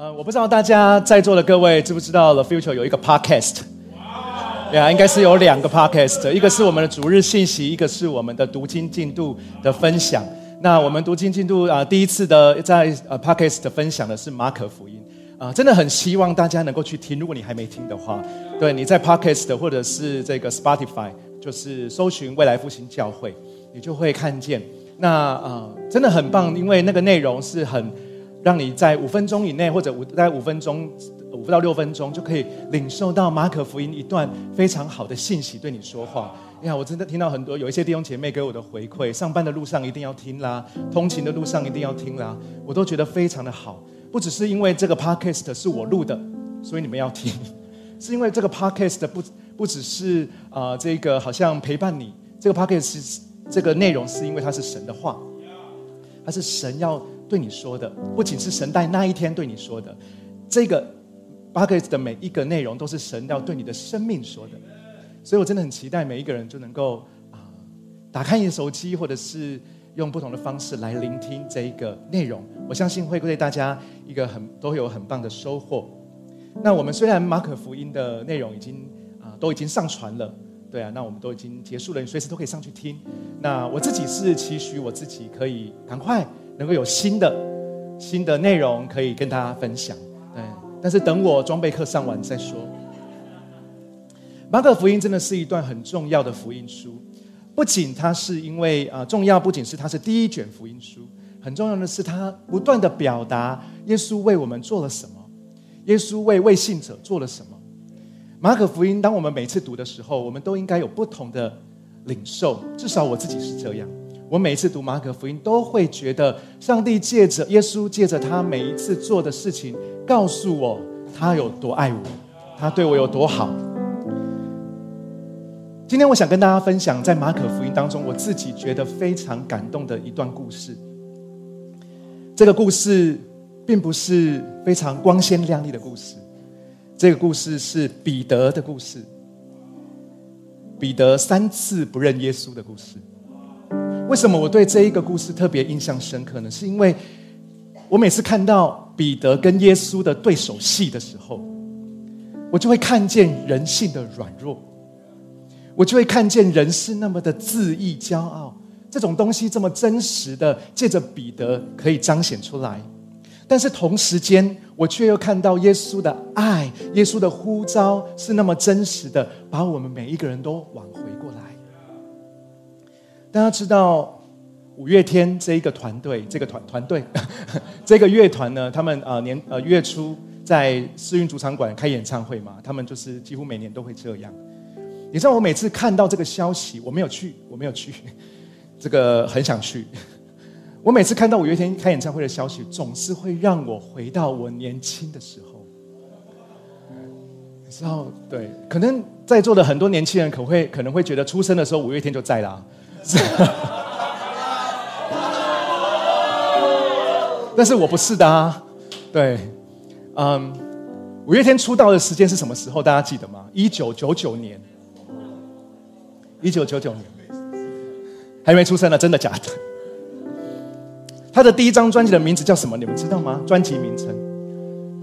呃，我不知道大家在座的各位知不知道 The Future 有一个 Podcast，呀，应该是有两个 Podcast，一个是我们的主日信息，一个是我们的读经进度的分享。那我们读经进度啊，第一次的在呃 Podcast 分享的是马可福音啊，真的很希望大家能够去听。如果你还没听的话，对，你在 Podcast 或者是这个 Spotify，就是搜寻未来复兴教会，你就会看见。那啊，真的很棒，因为那个内容是很。让你在五分钟以内，或者五在五分钟五到六分钟，就可以领受到马可福音一段非常好的信息对你说话。呀，我真的听到很多有一些弟兄姐妹给我的回馈，上班的路上一定要听啦，通勤的路上一定要听啦，我都觉得非常的好。不只是因为这个 podcast 是我录的，所以你们要听，是因为这个 podcast 不不只是啊这个好像陪伴你，这个 podcast 是这个内容是因为它是神的话，它是神要。对你说的不仅是神在那一天对你说的，这个八个的每一个内容都是神要对你的生命说的，所以我真的很期待每一个人就能够啊，打开你的手机，或者是用不同的方式来聆听这一个内容。我相信会对大家一个很都有很棒的收获。那我们虽然马可福音的内容已经啊都已经上传了，对啊，那我们都已经结束了，你随时都可以上去听。那我自己是期许我自己可以赶快。能够有新的新的内容可以跟大家分享，对。但是等我装备课上完再说。马可福音真的是一段很重要的福音书，不仅它是因为啊重要，不仅是它是第一卷福音书，很重要的是它不断的表达耶稣为我们做了什么，耶稣为未信者做了什么。马可福音，当我们每次读的时候，我们都应该有不同的领受，至少我自己是这样。我每次读马可福音，都会觉得上帝借着耶稣，借着他每一次做的事情，告诉我他有多爱我，他对我有多好。今天我想跟大家分享，在马可福音当中，我自己觉得非常感动的一段故事。这个故事并不是非常光鲜亮丽的故事，这个故事是彼得的故事，彼得三次不认耶稣的故事。为什么我对这一个故事特别印象深刻呢？是因为我每次看到彼得跟耶稣的对手戏的时候，我就会看见人性的软弱，我就会看见人是那么的自意骄傲，这种东西这么真实的借着彼得可以彰显出来，但是同时间我却又看到耶稣的爱，耶稣的呼召是那么真实的，把我们每一个人都挽回。大家知道五月天这一个团队，这个团团队，这个乐团呢，他们呃年呃月初在世运主场馆开演唱会嘛，他们就是几乎每年都会这样。你知道我每次看到这个消息，我没有去，我没有去，这个很想去。我每次看到五月天开演唱会的消息，总是会让我回到我年轻的时候。你知道，对，可能在座的很多年轻人可会可能会觉得，出生的时候五月天就在啦。但是我不是的啊，对，嗯，五月天出道的时间是什么时候？大家记得吗？一九九九年，一九九九年，还没出生呢，真的假的？他的第一张专辑的名字叫什么？你们知道吗？专辑名称？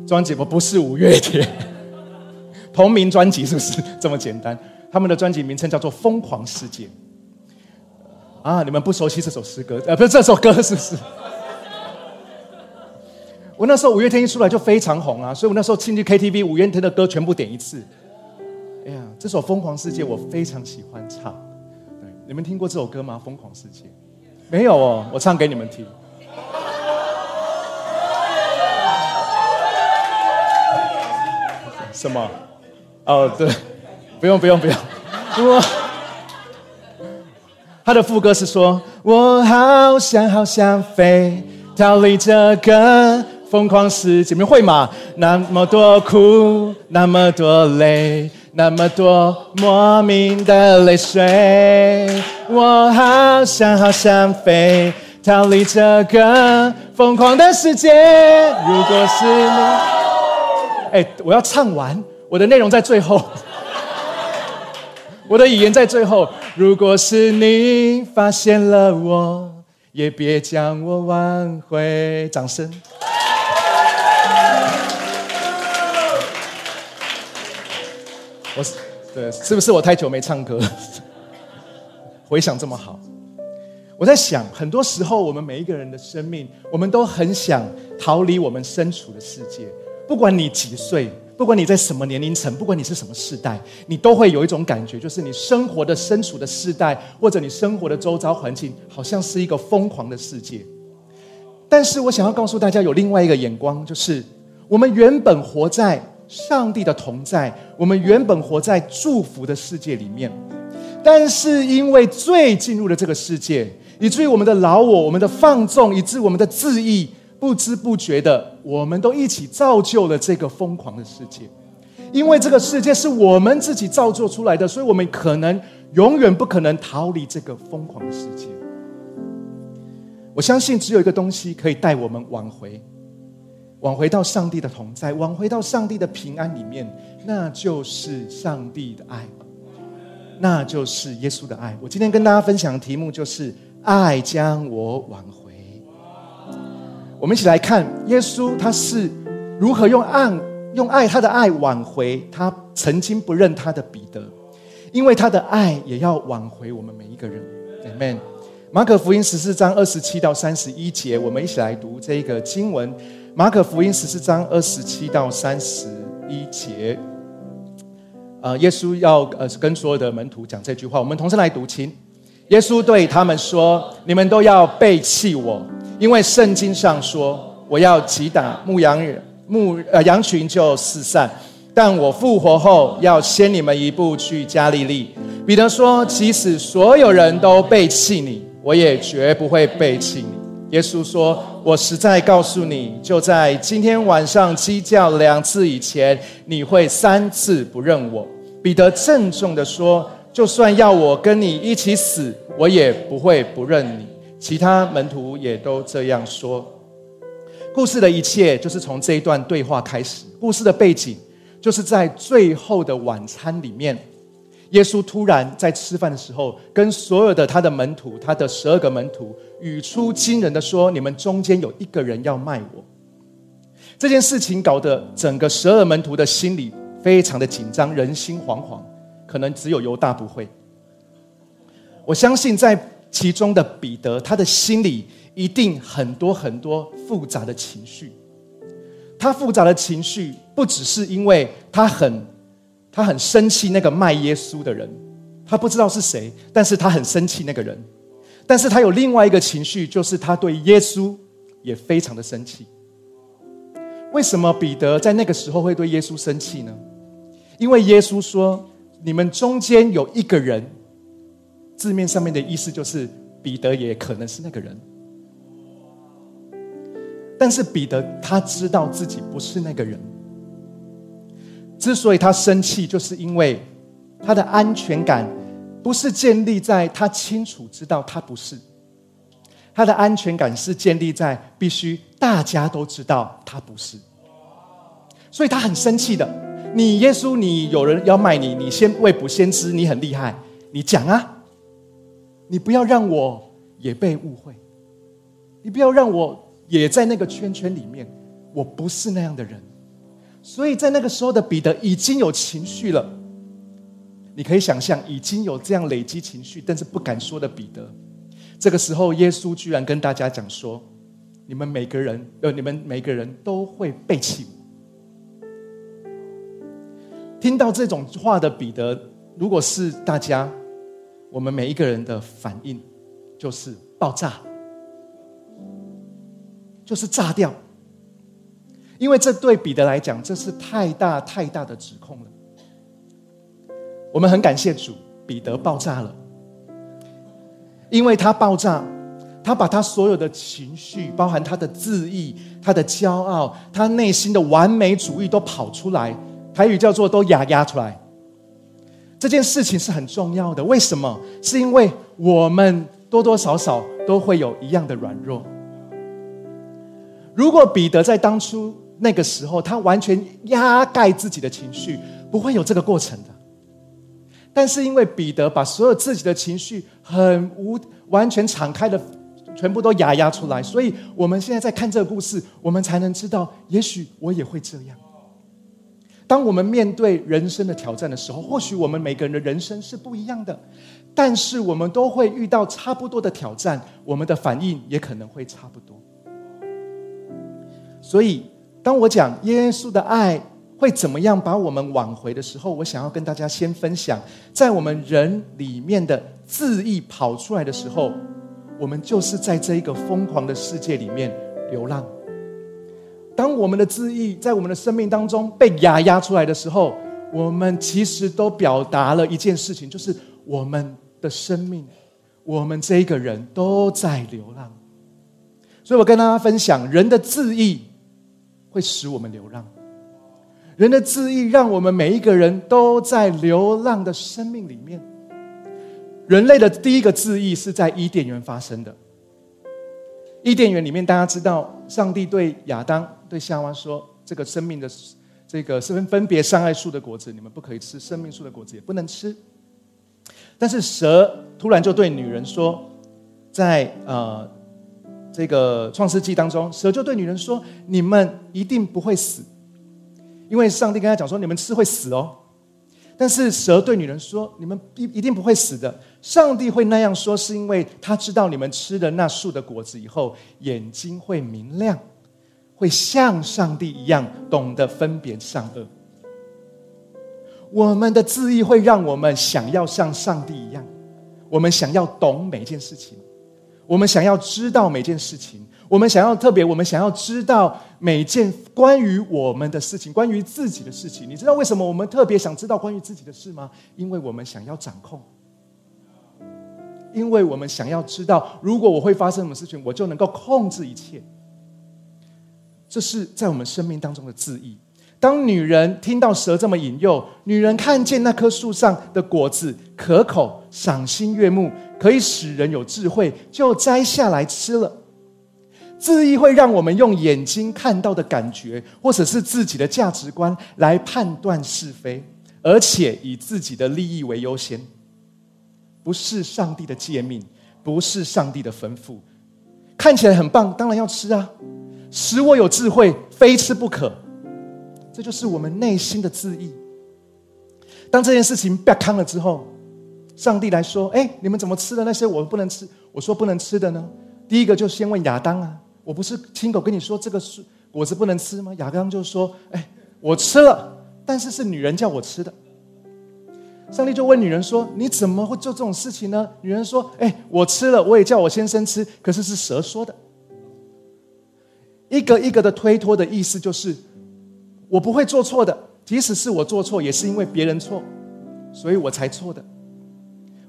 专辑不不是五月天，同名专辑是不是这么简单？他们的专辑名称叫做《疯狂世界》。啊！你们不熟悉这首诗歌，呃，不是这首歌，是不是？我那时候五月天一出来就非常红啊，所以我那时候进去 KTV，五月天的歌全部点一次。哎呀，这首《疯狂世界》我非常喜欢唱。对，你们听过这首歌吗？《疯狂世界》没有哦，我唱给你们听。什么？哦，对，不用不用不用，他的副歌是说：“我好想好想飞，逃离这个疯狂世界。”你们会吗？那么多苦，那么多累，那么多莫名的泪水。我好想好想飞，逃离这个疯狂的世界。如果是你，哎，我要唱完，我的内容在最后。我的语言在最后如果是你发现了我也别将我挽回。掌声。我是对是不是我太久没唱歌？了 回想这么好。我在想很多时候我们每一个人的生命我们都很想逃离我们身处的世界。不管你几岁不管你在什么年龄层，不管你是什么世代，你都会有一种感觉，就是你生活的身处的世代，或者你生活的周遭环境，好像是一个疯狂的世界。但是我想要告诉大家，有另外一个眼光，就是我们原本活在上帝的同在，我们原本活在祝福的世界里面。但是因为罪进入了这个世界，以至于我们的老我、我们的放纵，以致我们的自意，不知不觉的，我们都一起造就了这个疯狂的世界。因为这个世界是我们自己造作出来的，所以我们可能永远不可能逃离这个疯狂的世界。我相信只有一个东西可以带我们挽回，挽回到上帝的同在，挽回到上帝的平安里面，那就是上帝的爱。那就是耶稣的爱。我今天跟大家分享的题目就是“爱将我挽回”。我们一起来看耶稣他是如何用爱、用爱他的爱挽回他曾经不认他的彼得，因为他的爱也要挽回我们每一个人。Amen。马可福音十四章二十七到三十一节，我们一起来读这个经文。马可福音十四章二十七到三十一节。呃，耶稣要呃跟所有的门徒讲这句话，我们同时来读，请。耶稣对他们说：“你们都要背弃我，因为圣经上说，我要击打牧羊人，牧呃羊群就四散。但我复活后，要先你们一步去加利利。”彼得说：“即使所有人都背弃你，我也绝不会背弃你。”耶稣说：“我实在告诉你，就在今天晚上鸡叫两次以前，你会三次不认我。”彼得郑重的说：“就算要我跟你一起死，我也不会不认你。”其他门徒也都这样说。故事的一切就是从这一段对话开始。故事的背景就是在最后的晚餐里面，耶稣突然在吃饭的时候，跟所有的他的门徒，他的十二个门徒，语出惊人的说：“你们中间有一个人要卖我。”这件事情搞得整个十二门徒的心里。非常的紧张，人心惶惶，可能只有犹大不会。我相信在其中的彼得，他的心里一定很多很多复杂的情绪。他复杂的情绪不只是因为他很他很生气那个卖耶稣的人，他不知道是谁，但是他很生气那个人。但是他有另外一个情绪，就是他对耶稣也非常的生气。为什么彼得在那个时候会对耶稣生气呢？因为耶稣说：“你们中间有一个人，字面上面的意思就是彼得也可能是那个人。但是彼得他知道自己不是那个人。之所以他生气，就是因为他的安全感不是建立在他清楚知道他不是，他的安全感是建立在必须大家都知道他不是，所以他很生气的。”你耶稣，你有人要卖你，你先未卜先知，你很厉害，你讲啊！你不要让我也被误会，你不要让我也在那个圈圈里面，我不是那样的人。所以在那个时候的彼得已经有情绪了，你可以想象已经有这样累积情绪，但是不敢说的彼得，这个时候耶稣居然跟大家讲说：你们每个人，呃，你们每个人都会背弃我。听到这种话的彼得，如果是大家，我们每一个人的反应就是爆炸，就是炸掉，因为这对彼得来讲，这是太大太大的指控了。我们很感谢主，彼得爆炸了，因为他爆炸，他把他所有的情绪，包含他的自意、他的骄傲、他内心的完美主义都跑出来。台语叫做“都压压出来”，这件事情是很重要的。为什么？是因为我们多多少少都会有一样的软弱。如果彼得在当初那个时候，他完全压盖自己的情绪，不会有这个过程的。但是因为彼得把所有自己的情绪很无完全敞开的，全部都压压出来，所以我们现在在看这个故事，我们才能知道，也许我也会这样。当我们面对人生的挑战的时候，或许我们每个人的人生是不一样的，但是我们都会遇到差不多的挑战，我们的反应也可能会差不多。所以，当我讲耶稣的爱会怎么样把我们挽回的时候，我想要跟大家先分享，在我们人里面的自意跑出来的时候，我们就是在这一个疯狂的世界里面流浪。当我们的自意在我们的生命当中被压压出来的时候，我们其实都表达了一件事情，就是我们的生命，我们这一个人都在流浪。所以我跟大家分享，人的自意会使我们流浪，人的自意让我们每一个人都在流浪的生命里面。人类的第一个自意是在伊甸园发生的。伊甸园里面，大家知道，上帝对亚当、对夏娃说：“这个生命的这个是分分别善爱树的果子，你们不可以吃；生命树的果子也不能吃。”但是蛇突然就对女人说：“在呃这个创世纪当中，蛇就对女人说：‘你们一定不会死，因为上帝跟他讲说，你们吃会死哦。’但是蛇对女人说：‘你们一一定不会死的。’上帝会那样说，是因为他知道你们吃了那树的果子以后，眼睛会明亮，会像上帝一样懂得分别善恶。我们的自意会让我们想要像上帝一样，我们想要懂每件事情，我们想要知道每件事情，我们想要特别，我们想要知道每件关于我们的事情，关于自己的事情。你知道为什么我们特别想知道关于自己的事吗？因为我们想要掌控。因为我们想要知道，如果我会发生什么事情，我就能够控制一切。这是在我们生命当中的自意。当女人听到蛇这么引诱，女人看见那棵树上的果子可口、赏心悦目，可以使人有智慧，就摘下来吃了。自意会让我们用眼睛看到的感觉，或者是自己的价值观来判断是非，而且以自己的利益为优先。不是上帝的诫命，不是上帝的吩咐，看起来很棒，当然要吃啊！使我有智慧，非吃不可。这就是我们内心的自意。当这件事情被康了之后，上帝来说：“哎，你们怎么吃的那些我不能吃？我说不能吃的呢？”第一个就先问亚当啊：“我不是亲口跟你说这个是果子不能吃吗？”亚当就说：“哎，我吃了，但是是女人叫我吃的。”上帝就问女人说：“你怎么会做这种事情呢？”女人说：“哎，我吃了，我也叫我先生吃，可是是蛇说的。”一个一个的推脱的意思就是，我不会做错的，即使是我做错，也是因为别人错，所以我才错的。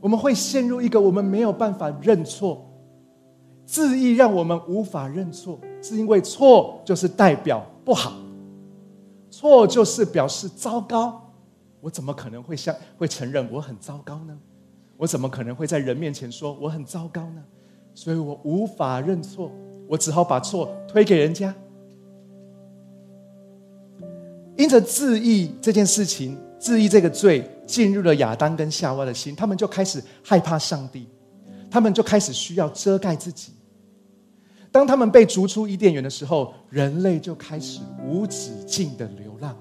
我们会陷入一个我们没有办法认错，自意让我们无法认错，是因为错就是代表不好，错就是表示糟糕。我怎么可能会相会承认我很糟糕呢？我怎么可能会在人面前说我很糟糕呢？所以我无法认错，我只好把错推给人家。因着自义这件事情，自义这个罪进入了亚当跟夏娃的心，他们就开始害怕上帝，他们就开始需要遮盖自己。当他们被逐出伊甸园的时候，人类就开始无止境的流浪。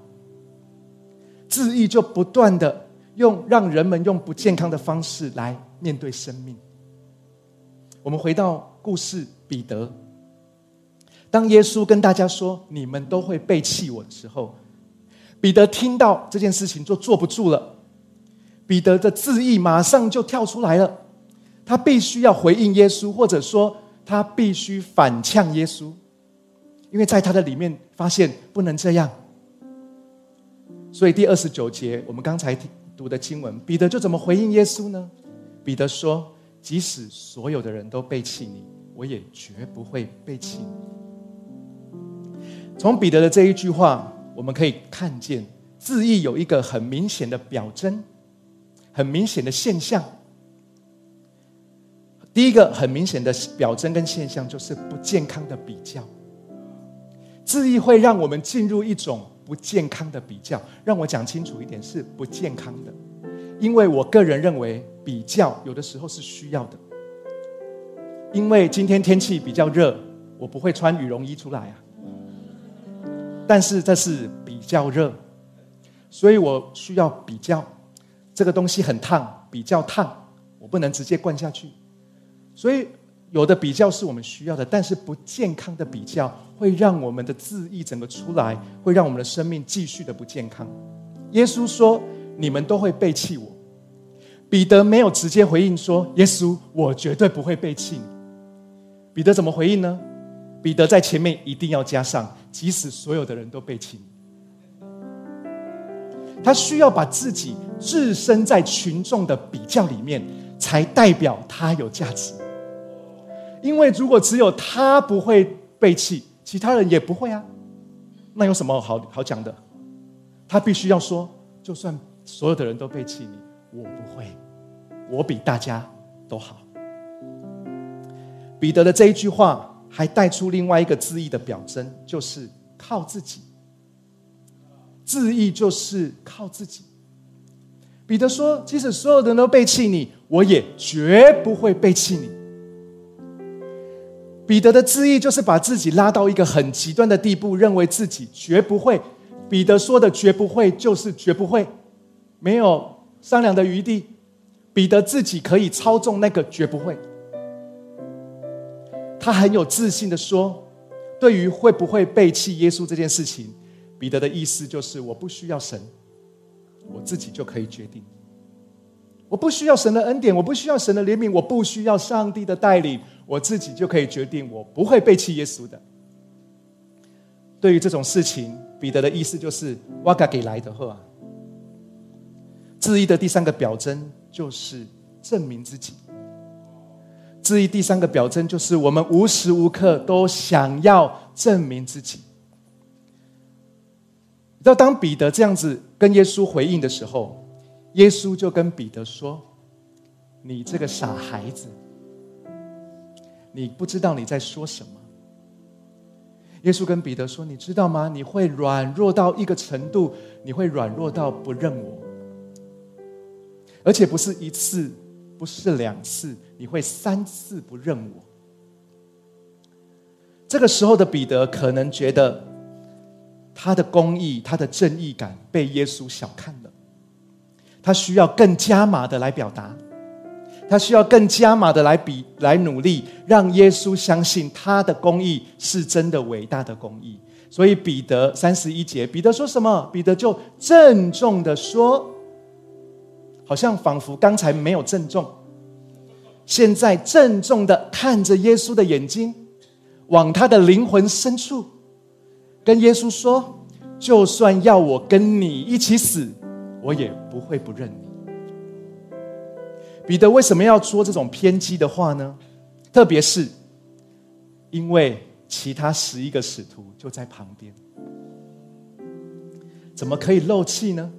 自意就不断的用让人们用不健康的方式来面对生命。我们回到故事，彼得，当耶稣跟大家说“你们都会背弃我”的时候，彼得听到这件事情就坐不住了。彼得的自意马上就跳出来了，他必须要回应耶稣，或者说他必须反呛耶稣，因为在他的里面发现不能这样。所以第二十九节，我们刚才读的经文，彼得就怎么回应耶稣呢？彼得说：“即使所有的人都背弃你，我也绝不会背弃你。”从彼得的这一句话，我们可以看见字义有一个很明显的表征，很明显的现象。第一个很明显的表征跟现象，就是不健康的比较。字义会让我们进入一种。不健康的比较，让我讲清楚一点，是不健康的。因为我个人认为，比较有的时候是需要的。因为今天天气比较热，我不会穿羽绒衣出来啊。但是这是比较热。所以我需要比较。这个东西很烫，比较烫，我不能直接灌下去。所以有的比较是我们需要的，但是不健康的比较会让我们的自意整个出来，会让我们的生命继续的不健康。耶稣说：“你们都会背弃我。”彼得没有直接回应说：“耶稣，我绝对不会背弃你。”彼得怎么回应呢？彼得在前面一定要加上：“即使所有的人都背弃你。”他需要把自己置身在群众的比较里面，才代表他有价值。因为如果只有他不会背弃，其他人也不会啊，那有什么好好讲的？他必须要说，就算所有的人都背弃你，我不会，我比大家都好。彼得的这一句话还带出另外一个字义的表征，就是靠自己。自义就是靠自己。彼得说：“即使所有的人都背弃你，我也绝不会背弃你。”彼得的自义就是把自己拉到一个很极端的地步，认为自己绝不会。彼得说的“绝不会”就是绝不会，没有商量的余地。彼得自己可以操纵那个“绝不会”。他很有自信的说：“对于会不会背弃耶稣这件事情。”彼得的意思就是：我不需要神，我自己就可以决定。我不需要神的恩典，我不需要神的怜悯，我不需要上帝的带领，我自己就可以决定，我不会背弃耶稣的。对于这种事情，彼得的意思就是：哇嘎给来的话。质疑的第三个表征就是证明自己。质疑第三个表征就是我们无时无刻都想要证明自己。要当彼得这样子跟耶稣回应的时候，耶稣就跟彼得说：“你这个傻孩子，你不知道你在说什么。”耶稣跟彼得说：“你知道吗？你会软弱到一个程度，你会软弱到不认我，而且不是一次，不是两次，你会三次不认我。”这个时候的彼得可能觉得。他的公义，他的正义感被耶稣小看了。他需要更加码的来表达，他需要更加码的来比来努力，让耶稣相信他的公义是真的伟大的公义。所以彼得三十一节，彼得说什么？彼得就郑重的说，好像仿佛刚才没有郑重，现在郑重的看着耶稣的眼睛，往他的灵魂深处。跟耶稣说：“就算要我跟你一起死，我也不会不认你。”彼得为什么要说这种偏激的话呢？特别是因为其他十一个使徒就在旁边，怎么可以漏气呢？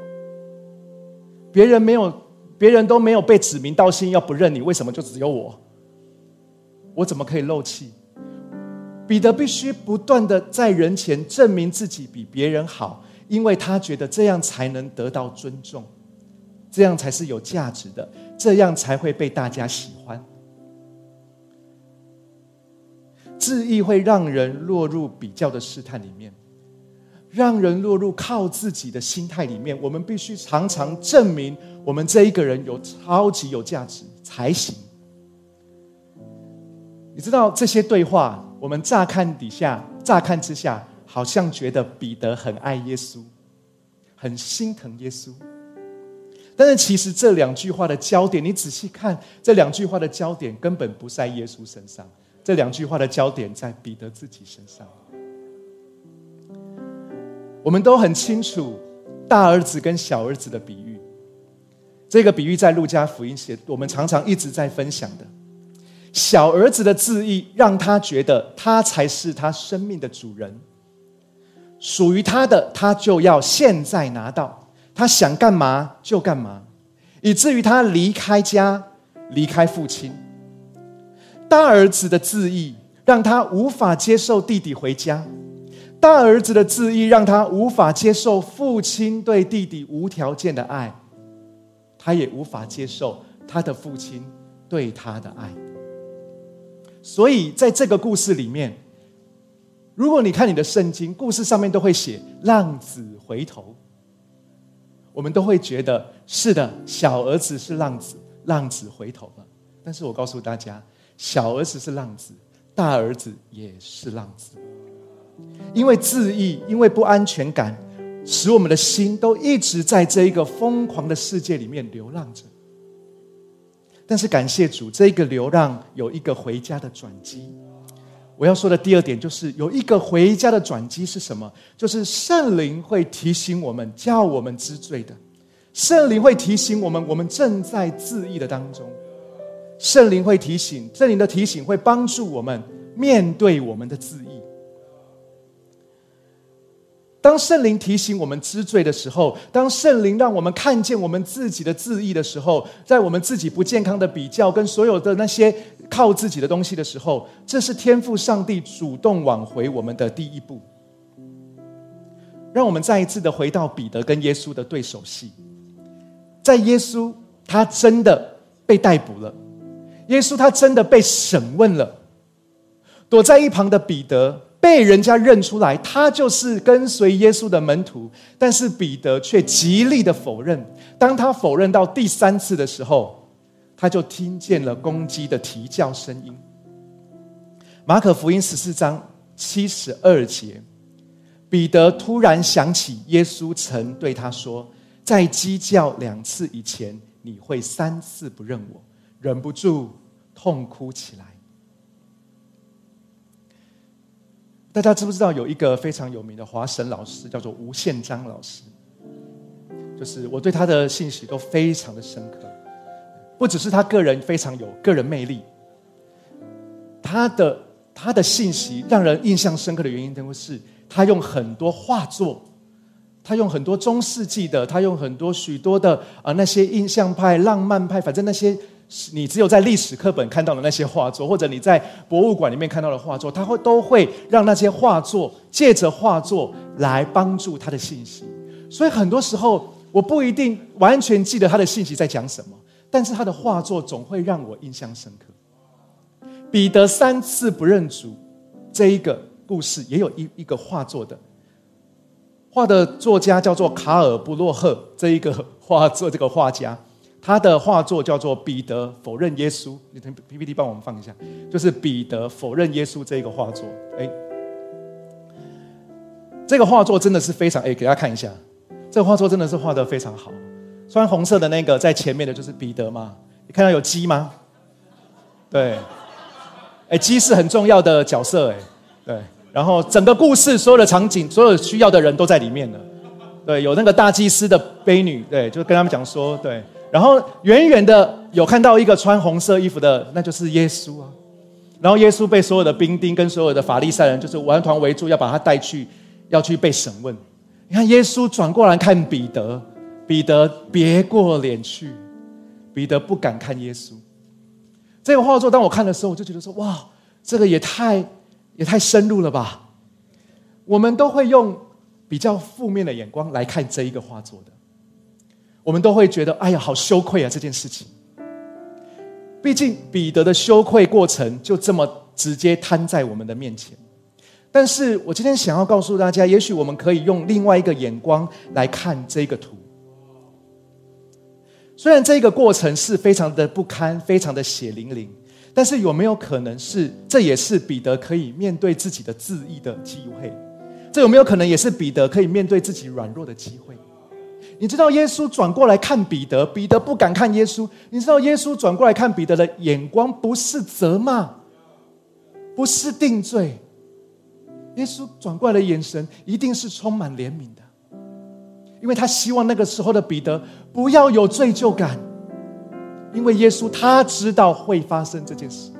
别人没有，别人都没有被指名道姓要不认你，为什么就只有我？我怎么可以漏气？彼得必须不断的在人前证明自己比别人好，因为他觉得这样才能得到尊重，这样才是有价值的，这样才会被大家喜欢。自意会让人落入比较的试探里面，让人落入靠自己的心态里面。我们必须常常证明我们这一个人有超级有价值才行。你知道这些对话？我们乍看底下，乍看之下，好像觉得彼得很爱耶稣，很心疼耶稣。但是其实这两句话的焦点，你仔细看，这两句话的焦点根本不在耶稣身上，这两句话的焦点在彼得自己身上。我们都很清楚大儿子跟小儿子的比喻，这个比喻在路加福音写，我们常常一直在分享的。小儿子的自意让他觉得他才是他生命的主人，属于他的他就要现在拿到，他想干嘛就干嘛，以至于他离开家，离开父亲。大儿子的自意让他无法接受弟弟回家，大儿子的自意让他无法接受父亲对弟弟无条件的爱，他也无法接受他的父亲对他的爱。所以，在这个故事里面，如果你看你的圣经，故事上面都会写浪子回头。我们都会觉得是的，小儿子是浪子，浪子回头了。但是我告诉大家，小儿子是浪子，大儿子也是浪子。因为自意，因为不安全感，使我们的心都一直在这一个疯狂的世界里面流浪着。但是感谢主，这一个流浪有一个回家的转机。我要说的第二点就是有一个回家的转机是什么？就是圣灵会提醒我们，叫我们知罪的。圣灵会提醒我们，我们正在自义的当中。圣灵会提醒，圣灵的提醒会帮助我们面对我们的自义。当圣灵提醒我们知罪的时候，当圣灵让我们看见我们自己的自义的时候，在我们自己不健康的比较跟所有的那些。靠自己的东西的时候，这是天赋上帝主动挽回我们的第一步。让我们再一次的回到彼得跟耶稣的对手戏，在耶稣他真的被逮捕了，耶稣他真的被审问了，躲在一旁的彼得被人家认出来，他就是跟随耶稣的门徒，但是彼得却极力的否认。当他否认到第三次的时候。他就听见了公鸡的啼叫声音。马可福音十四章七十二节，彼得突然想起耶稣曾对他说：“在鸡叫两次以前，你会三次不认我。”忍不住痛哭起来。大家知不知道有一个非常有名的华神老师，叫做吴宪章老师？就是我对他的信息都非常的深刻。不只是他个人非常有个人魅力，他的他的信息让人印象深刻的原因，都是他用很多画作，他用很多中世纪的，他用很多许多的啊那些印象派、浪漫派，反正那些你只有在历史课本看到的那些画作，或者你在博物馆里面看到的画作，他会都会让那些画作借着画作来帮助他的信息。所以很多时候，我不一定完全记得他的信息在讲什么。但是他的画作总会让我印象深刻。彼得三次不认主这一个故事，也有一一个画作的画的作家叫做卡尔布洛赫，这一个画作这个画家，他的画作叫做《彼得否认耶稣》。你等 PPT 帮我们放一下，就是彼得否认耶稣这一个画作。哎，这个画作真的是非常哎，给大家看一下，这个画作真的是画的非常好。穿红色的那个在前面的就是彼得嘛？你看到有鸡吗？对，哎，鸡是很重要的角色哎，对。然后整个故事所有的场景，所有需要的人都在里面了。对，有那个大祭司的婢女，对，就跟他们讲说，对。然后远远的有看到一个穿红色衣服的，那就是耶稣啊。然后耶稣被所有的兵丁跟所有的法利赛人就是完团围住，要把他带去，要去被审问。你看耶稣转过来看彼得。彼得别过脸去，彼得不敢看耶稣。这个画作，当我看的时候，我就觉得说：哇，这个也太也太深入了吧！我们都会用比较负面的眼光来看这一个画作的，我们都会觉得：哎呀，好羞愧啊！这件事情，毕竟彼得的羞愧过程就这么直接摊在我们的面前。但是我今天想要告诉大家，也许我们可以用另外一个眼光来看这个图。虽然这个过程是非常的不堪、非常的血淋淋，但是有没有可能是这也是彼得可以面对自己的自义的机会？这有没有可能也是彼得可以面对自己软弱的机会？你知道耶稣转过来看彼得，彼得不敢看耶稣。你知道耶稣转过来看彼得的眼光不是责骂，不是定罪，耶稣转过来的眼神一定是充满怜悯的。因为他希望那个时候的彼得不要有罪疚感，因为耶稣他知道会发生这件事。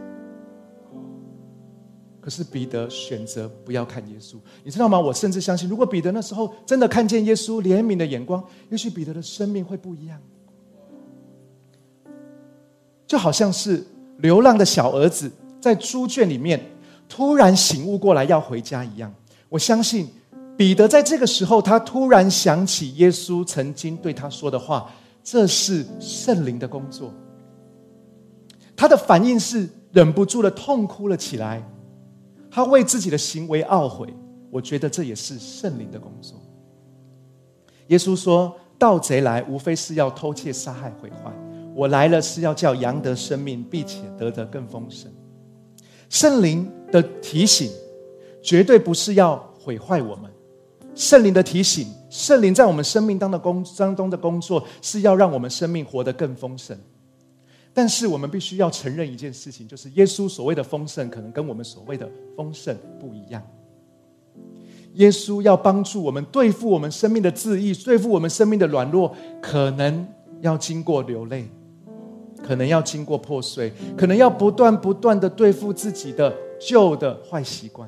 可是彼得选择不要看耶稣，你知道吗？我甚至相信，如果彼得那时候真的看见耶稣怜悯的眼光，也许彼得的生命会不一样。就好像是流浪的小儿子在猪圈里面突然醒悟过来要回家一样，我相信。彼得在这个时候，他突然想起耶稣曾经对他说的话：“这是圣灵的工作。”他的反应是忍不住的痛哭了起来，他为自己的行为懊悔。我觉得这也是圣灵的工作。耶稣说：“盗贼来，无非是要偷窃、杀害、毁坏。我来了，是要叫羊得生命，并且得得更丰盛。圣灵的提醒，绝对不是要毁坏我们。圣灵的提醒，圣灵在我们生命当的工当中的工作，是要让我们生命活得更丰盛。但是我们必须要承认一件事情，就是耶稣所谓的丰盛，可能跟我们所谓的丰盛不一样。耶稣要帮助我们对付我们生命的自意，对付我们生命的软弱，可能要经过流泪，可能要经过破碎，可能要不断不断的对付自己的旧的坏习惯。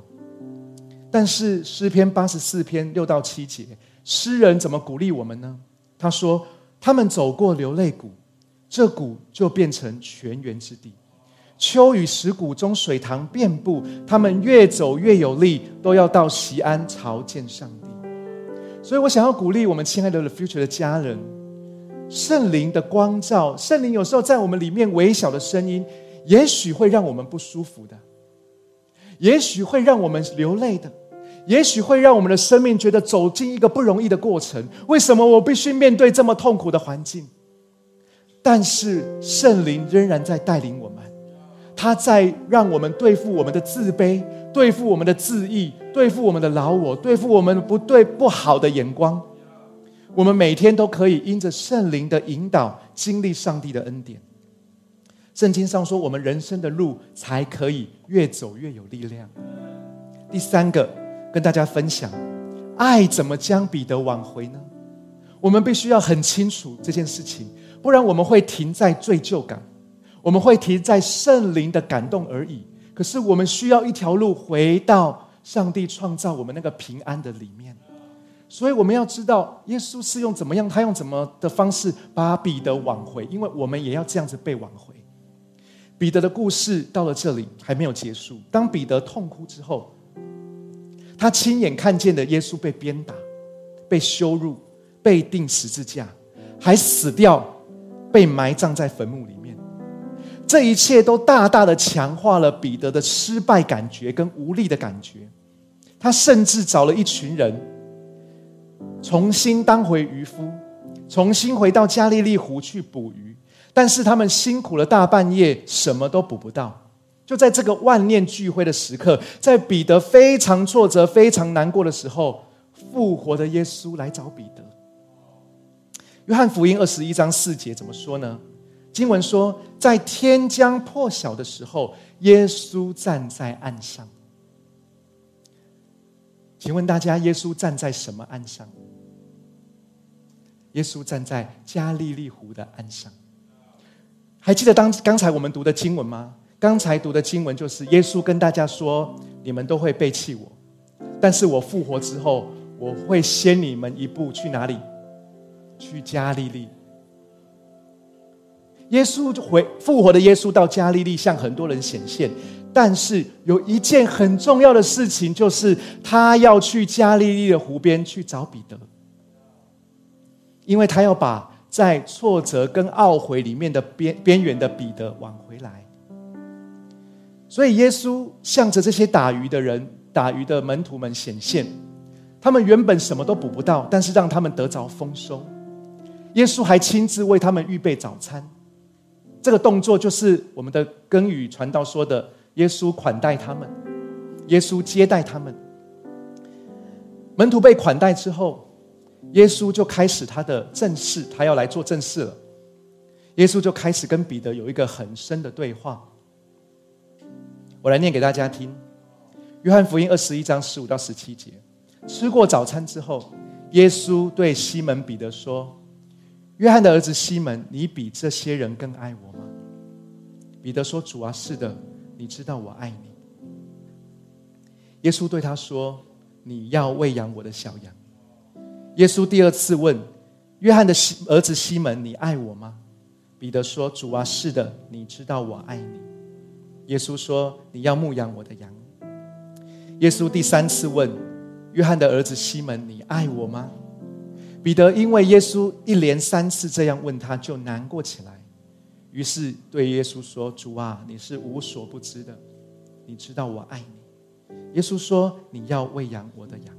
但是诗篇八十四篇六到七节，诗人怎么鼓励我们呢？他说：“他们走过流泪谷，这谷就变成泉源之地。秋雨石谷中水塘遍布，他们越走越有力，都要到西安朝见上帝。”所以我想要鼓励我们亲爱的 Future 的家人，圣灵的光照，圣灵有时候在我们里面微小的声音，也许会让我们不舒服的，也许会让我们流泪的。也许会让我们的生命觉得走进一个不容易的过程。为什么我必须面对这么痛苦的环境？但是圣灵仍然在带领我们，他在让我们对付我们的自卑，对付我们的自义，对付我们的老我，对付我们不对不好的眼光。我们每天都可以因着圣灵的引导，经历上帝的恩典。圣经上说，我们人生的路才可以越走越有力量。第三个。跟大家分享，爱怎么将彼得挽回呢？我们必须要很清楚这件事情，不然我们会停在罪疚感，我们会停在圣灵的感动而已。可是我们需要一条路回到上帝创造我们那个平安的里面。所以我们要知道，耶稣是用怎么样，他用怎么的方式把彼得挽回，因为我们也要这样子被挽回。彼得的故事到了这里还没有结束。当彼得痛哭之后。他亲眼看见的耶稣被鞭打、被羞辱、被钉十字架，还死掉，被埋葬在坟墓里面。这一切都大大的强化了彼得的失败感觉跟无力的感觉。他甚至找了一群人，重新当回渔夫，重新回到加利利湖去捕鱼。但是他们辛苦了大半夜，什么都捕不到。就在这个万念俱灰的时刻，在彼得非常挫折、非常难过的时候，复活的耶稣来找彼得。约翰福音二十一章四节怎么说呢？经文说，在天将破晓的时候，耶稣站在岸上。请问大家，耶稣站在什么岸上？耶稣站在加利利湖的岸上。还记得当刚才我们读的经文吗？刚才读的经文就是耶稣跟大家说：“你们都会背弃我，但是我复活之后，我会先你们一步去哪里？去加利利。”耶稣就回复活的耶稣到加利利向很多人显现，但是有一件很重要的事情，就是他要去加利利的湖边去找彼得，因为他要把在挫折跟懊悔里面的边边缘的彼得挽回来。所以，耶稣向着这些打鱼的人、打鱼的门徒们显现。他们原本什么都捕不到，但是让他们得着丰收。耶稣还亲自为他们预备早餐。这个动作就是我们的耕语传道说的：耶稣款待他们，耶稣接待他们。门徒被款待之后，耶稣就开始他的正事，他要来做正事了。耶稣就开始跟彼得有一个很深的对话。我来念给大家听，《约翰福音》二十一章十五到十七节。吃过早餐之后，耶稣对西门彼得说：“约翰的儿子西门，你比这些人更爱我吗？”彼得说：“主啊，是的，你知道我爱你。”耶稣对他说：“你要喂养我的小羊。”耶稣第二次问约翰的儿子西门：“你爱我吗？”彼得说：“主啊，是的，你知道我爱你。”耶稣说：“你要牧养我的羊。”耶稣第三次问约翰的儿子西门：“你爱我吗？”彼得因为耶稣一连三次这样问他，就难过起来。于是对耶稣说：“主啊，你是无所不知的，你知道我爱你。”耶稣说：“你要喂养我的羊。”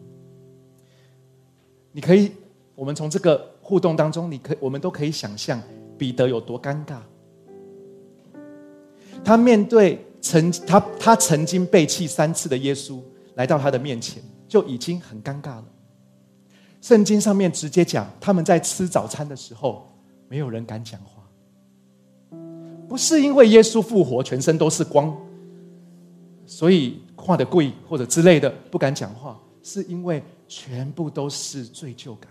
你可以，我们从这个互动当中，你可我们都可以想象彼得有多尴尬。他面对曾他他曾经背弃三次的耶稣来到他的面前，就已经很尴尬了。圣经上面直接讲，他们在吃早餐的时候，没有人敢讲话，不是因为耶稣复活全身都是光，所以画的贵或者之类的不敢讲话，是因为全部都是罪疚感，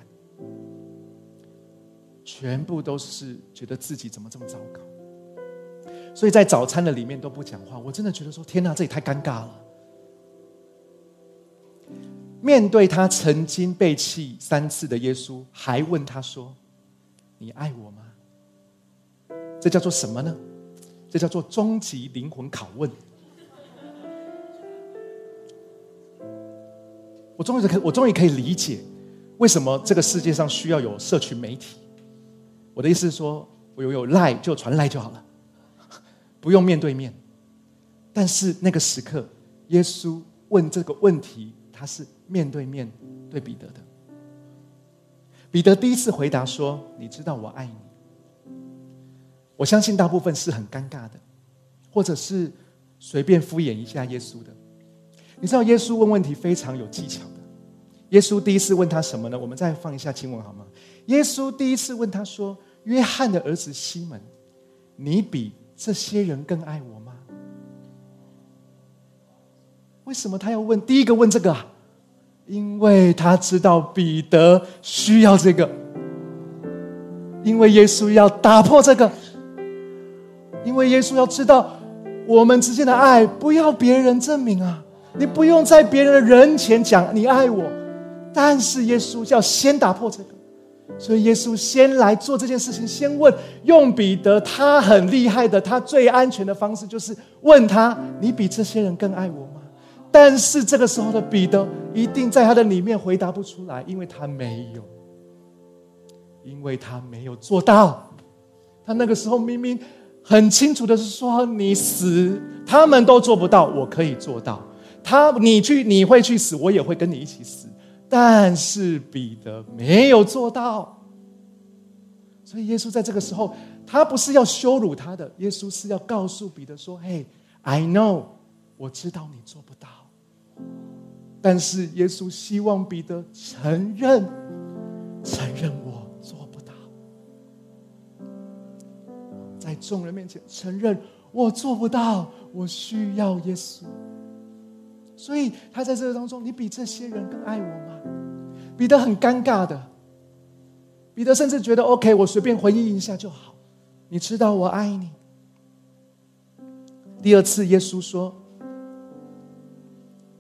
全部都是觉得自己怎么这么糟糕，所以在早餐的里面都不讲话。我真的觉得说，天哪，这也太尴尬了。面对他曾经背弃三次的耶稣，还问他说：“你爱我吗？”这叫做什么呢？这叫做终极灵魂拷问。我终于可，我终于可以理解为什么这个世界上需要有社群媒体。我的意思是说，我有有赖就传赖就好了，不用面对面。但是那个时刻，耶稣问这个问题。他是面对面对彼得的。彼得第一次回答说：“你知道我爱你。”我相信大部分是很尴尬的，或者是随便敷衍一下耶稣的。你知道耶稣问问题非常有技巧的。耶稣第一次问他什么呢？我们再放一下经文好吗？耶稣第一次问他说：“约翰的儿子西门，你比这些人更爱我吗？”为什么他要问第一个问这个啊？因为他知道彼得需要这个，因为耶稣要打破这个，因为耶稣要知道我们之间的爱不要别人证明啊，你不用在别人的人前讲你爱我，但是耶稣要先打破这个，所以耶稣先来做这件事情，先问用彼得他很厉害的，他最安全的方式就是问他：你比这些人更爱我吗？但是这个时候的彼得一定在他的里面回答不出来，因为他没有，因为他没有做到。他那个时候明明很清楚的是说：“你死，他们都做不到，我可以做到。他你去，你会去死，我也会跟你一起死。”但是彼得没有做到。所以耶稣在这个时候，他不是要羞辱他的，耶稣是要告诉彼得说：“嘿，I know，我知道你做不到。”但是耶稣希望彼得承认，承认我做不到，在众人面前承认我做不到，我需要耶稣。所以他在这个当中，你比这些人更爱我吗？彼得很尴尬的，彼得甚至觉得 OK，我随便回应一下就好。你知道我爱你。第二次，耶稣说。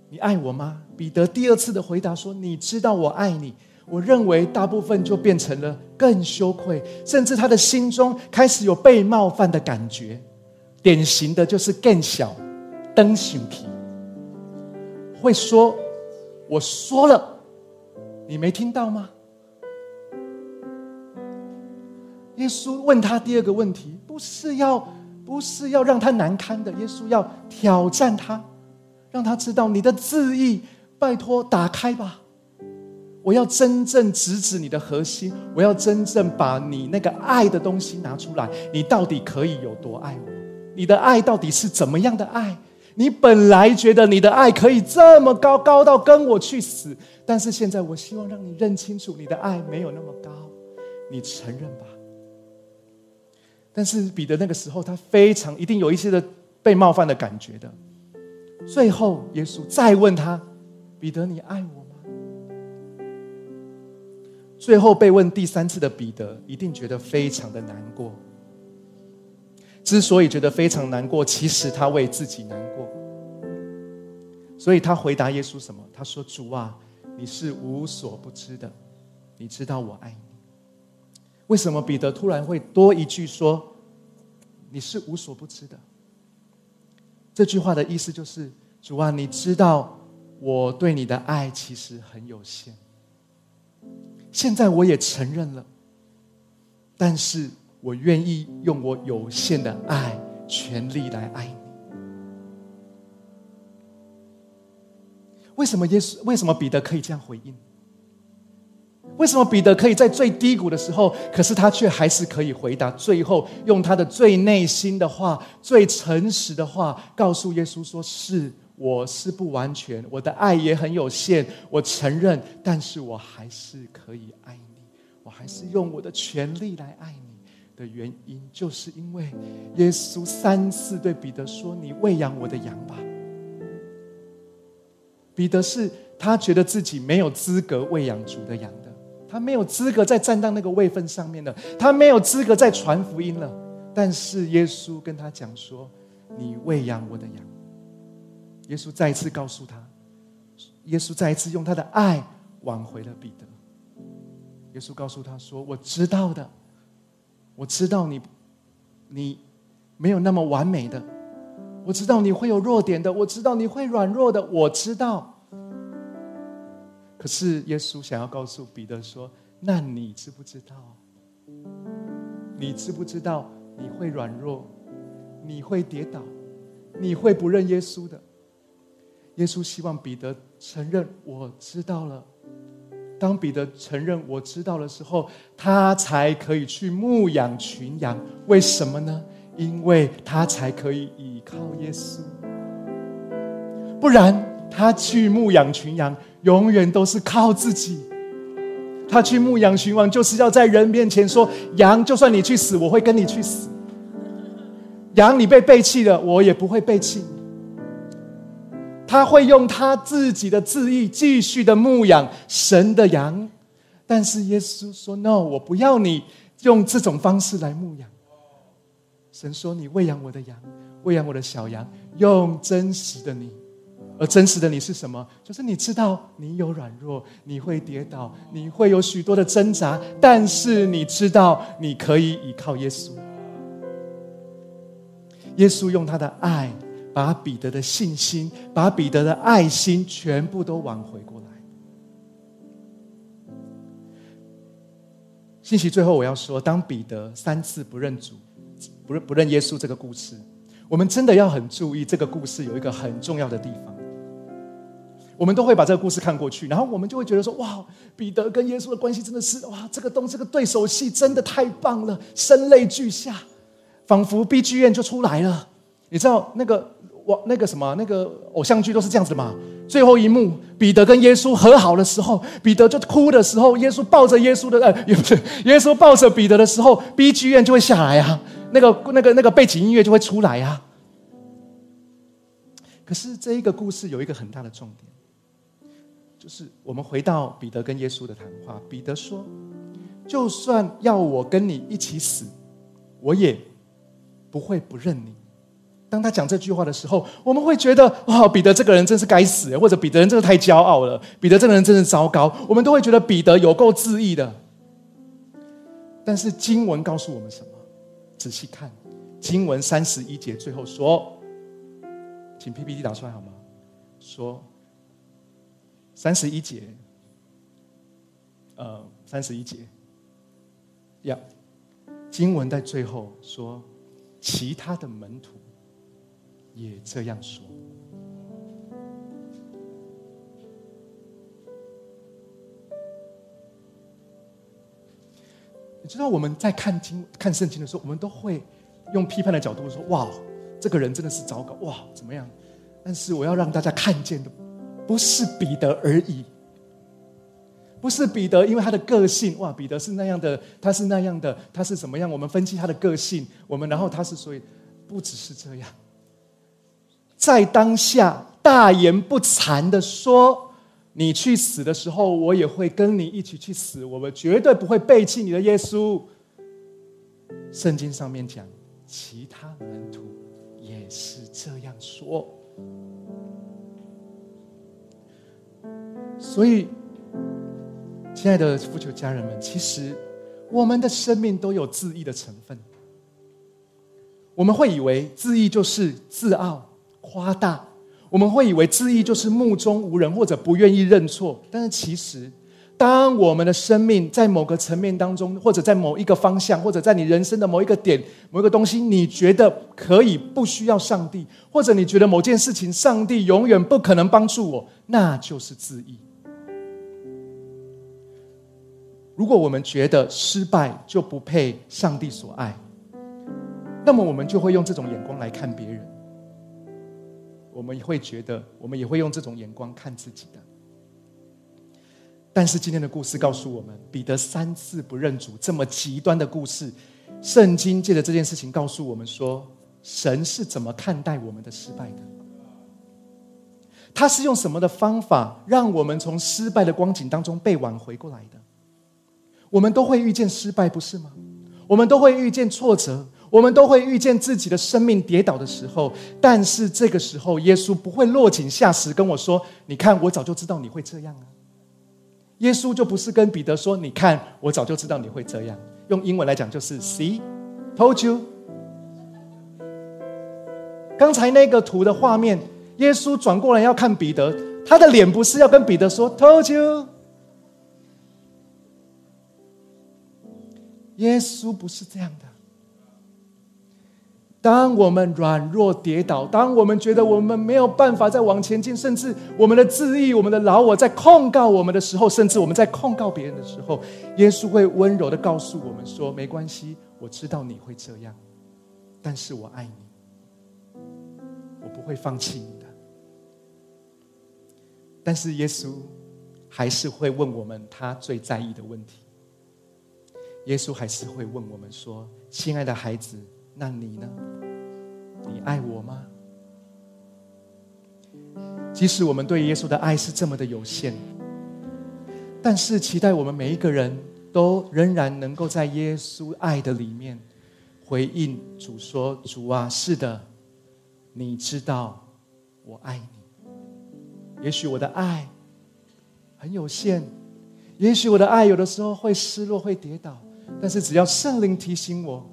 你爱我吗？彼得第二次的回答说：“你知道我爱你。”我认为大部分就变成了更羞愧，甚至他的心中开始有被冒犯的感觉。典型的就是更小灯醒皮，会说：“我说了，你没听到吗？”耶稣问他第二个问题，不是要不是要让他难堪的，耶稣要挑战他。让他知道你的字意，拜托打开吧！我要真正直指你的核心，我要真正把你那个爱的东西拿出来。你到底可以有多爱我？你的爱到底是怎么样的爱？你本来觉得你的爱可以这么高，高到跟我去死，但是现在我希望让你认清楚，你的爱没有那么高。你承认吧。但是彼得那个时候，他非常一定有一些的被冒犯的感觉的。最后，耶稣再问他：“彼得，你爱我吗？”最后被问第三次的彼得，一定觉得非常的难过。之所以觉得非常难过，其实他为自己难过。所以他回答耶稣什么？他说：“主啊，你是无所不知的，你知道我爱你。”为什么彼得突然会多一句说：“你是无所不知的？”这句话的意思就是：主啊，你知道我对你的爱其实很有限。现在我也承认了，但是我愿意用我有限的爱，全力来爱你。为什么耶稣？为什么彼得可以这样回应？为什么彼得可以在最低谷的时候，可是他却还是可以回答？最后用他的最内心的话、最诚实的话，告诉耶稣说：“是，我是不完全，我的爱也很有限，我承认，但是我还是可以爱你，我还是用我的全力来爱你。”的原因，就是因为耶稣三次对彼得说：“你喂养我的羊吧。”彼得是他觉得自己没有资格喂养主的羊的。他没有资格再站到那个位分上面了，他没有资格再传福音了。但是耶稣跟他讲说：“你喂养我的羊。”耶稣再一次告诉他，耶稣再一次用他的爱挽回了彼得。耶稣告诉他说：“我知道的，我知道你，你没有那么完美的，我知道你会有弱点的，我知道你会软弱的，我知道。”可是耶稣想要告诉彼得说：“那你知不知道？你知不知道你会软弱，你会跌倒，你会不认耶稣的？”耶稣希望彼得承认：“我知道了。”当彼得承认“我知道”的时候，他才可以去牧养群羊。为什么呢？因为他才可以依靠耶稣。不然，他去牧养群羊。永远都是靠自己。他去牧羊寻王，就是要在人面前说：“羊，就算你去死，我会跟你去死。羊，你被背弃了，我也不会背弃你。”他会用他自己的志意继续的牧养神的羊，但是耶稣说：“No，我不要你用这种方式来牧养。”神说：“你喂养我的羊，喂养我的小羊，用真实的你。”而真实的你是什么？就是你知道你有软弱，你会跌倒，你会有许多的挣扎，但是你知道你可以依靠耶稣。耶稣用他的爱，把彼得的信心，把彼得的爱心全部都挽回过来。信息最后我要说，当彼得三次不认主、不认不认耶稣这个故事，我们真的要很注意，这个故事有一个很重要的地方。我们都会把这个故事看过去，然后我们就会觉得说：“哇，彼得跟耶稣的关系真的是哇，这个东这个对手戏真的太棒了，声泪俱下，仿佛 B G 院就出来了。”你知道那个我那个什么那个偶像剧都是这样子的吗？最后一幕，彼得跟耶稣和好的时候，彼得就哭的时候，耶稣抱着耶稣的呃，不是耶稣抱着彼得的时候，B G 院就会下来啊，那个那个那个背景音乐就会出来啊。可是这一个故事有一个很大的重点。就是我们回到彼得跟耶稣的谈话，彼得说：“就算要我跟你一起死，我也不会不认你。”当他讲这句话的时候，我们会觉得：“哇，彼得这个人真是该死！”或者“彼得人真的太骄傲了，彼得这个人真是糟糕。”我们都会觉得彼得有够自义的。但是经文告诉我们什么？仔细看经文三十一节最后说：“请 PPT 打出来好吗？”说。三十一节，呃，三十一节，呀，经文在最后说，其他的门徒也这样说。知道我们在看经、看圣经的时候，我们都会用批判的角度说：“哇，这个人真的是糟糕，哇，怎么样？”但是我要让大家看见的。不是彼得而已，不是彼得，因为他的个性哇，彼得是那样的，他是那样的，他是怎么样？我们分析他的个性，我们然后他是所以不只是这样，在当下大言不惭的说：“你去死的时候，我也会跟你一起去死，我们绝对不会背弃你的耶稣。”圣经上面讲，其他门徒也是这样说。所以，亲爱的富求家人们，其实我们的生命都有自义的成分。我们会以为自义就是自傲、夸大；我们会以为自义就是目中无人或者不愿意认错。但是，其实当我们的生命在某个层面当中，或者在某一个方向，或者在你人生的某一个点、某一个东西，你觉得可以不需要上帝，或者你觉得某件事情上帝永远不可能帮助我，那就是自义。如果我们觉得失败就不配上帝所爱，那么我们就会用这种眼光来看别人。我们也会觉得，我们也会用这种眼光看自己的。但是今天的故事告诉我们，彼得三次不认主这么极端的故事，圣经借着这件事情告诉我们说，神是怎么看待我们的失败的？他是用什么的方法让我们从失败的光景当中被挽回过来的？我们都会遇见失败，不是吗？我们都会遇见挫折，我们都会遇见自己的生命跌倒的时候。但是这个时候，耶稣不会落井下石跟我说：“你看，我早就知道你会这样啊。”耶稣就不是跟彼得说：“你看，我早就知道你会这样。”用英文来讲就是 “See, told you。”刚才那个图的画面，耶稣转过来要看彼得，他的脸不是要跟彼得说 “told you”。耶稣不是这样的。当我们软弱跌倒，当我们觉得我们没有办法再往前进，甚至我们的自义、我们的老我在控告我们的时候，甚至我们在控告别人的时候，耶稣会温柔的告诉我们说：“没关系，我知道你会这样，但是我爱你，我不会放弃你的。”但是耶稣还是会问我们他最在意的问题。耶稣还是会问我们说：“亲爱的孩子。”那你呢？你爱我吗？即使我们对耶稣的爱是这么的有限，但是期待我们每一个人都仍然能够在耶稣爱的里面回应主说：“主啊，是的，你知道我爱你。也许我的爱很有限，也许我的爱有的时候会失落、会跌倒，但是只要圣灵提醒我。”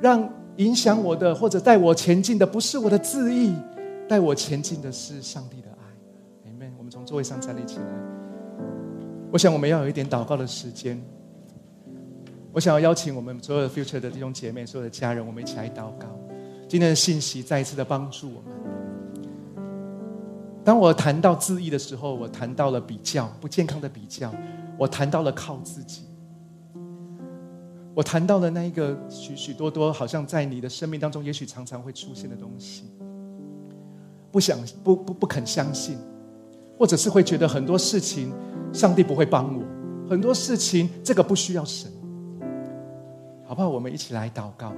让影响我的或者带我前进的不是我的自意，带我前进的是上帝的爱。Amen。我们从座位上站立起来。我想我们要有一点祷告的时间。我想要邀请我们所有的 Future 的弟兄姐妹、所有的家人，我们一起来祷告。今天的信息再一次的帮助我们。当我谈到自意的时候，我谈到了比较不健康的比较，我谈到了靠自己。我谈到的那一个许许多多，好像在你的生命当中，也许常常会出现的东西，不想不不不肯相信，或者是会觉得很多事情上帝不会帮我，很多事情这个不需要神，好不好？我们一起来祷告。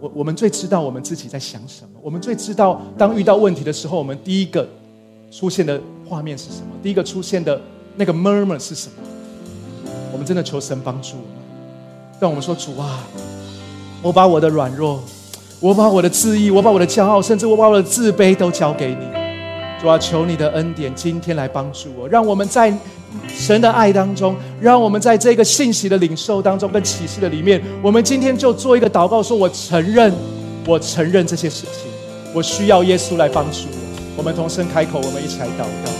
我我们最知道我们自己在想什么，我们最知道当遇到问题的时候，我们第一个出现的画面是什么？第一个出现的那个 murmur 是什么？我们真的求神帮助。让我们说主啊，我把我的软弱，我把我的自义，我把我的骄傲，甚至我把我的自卑都交给你。主啊，求你的恩典今天来帮助我，让我们在神的爱当中，让我们在这个信息的领受当中跟启示的里面，我们今天就做一个祷告，说我承认，我承认这些事情，我需要耶稣来帮助我。我们同声开口，我们一起来祷告。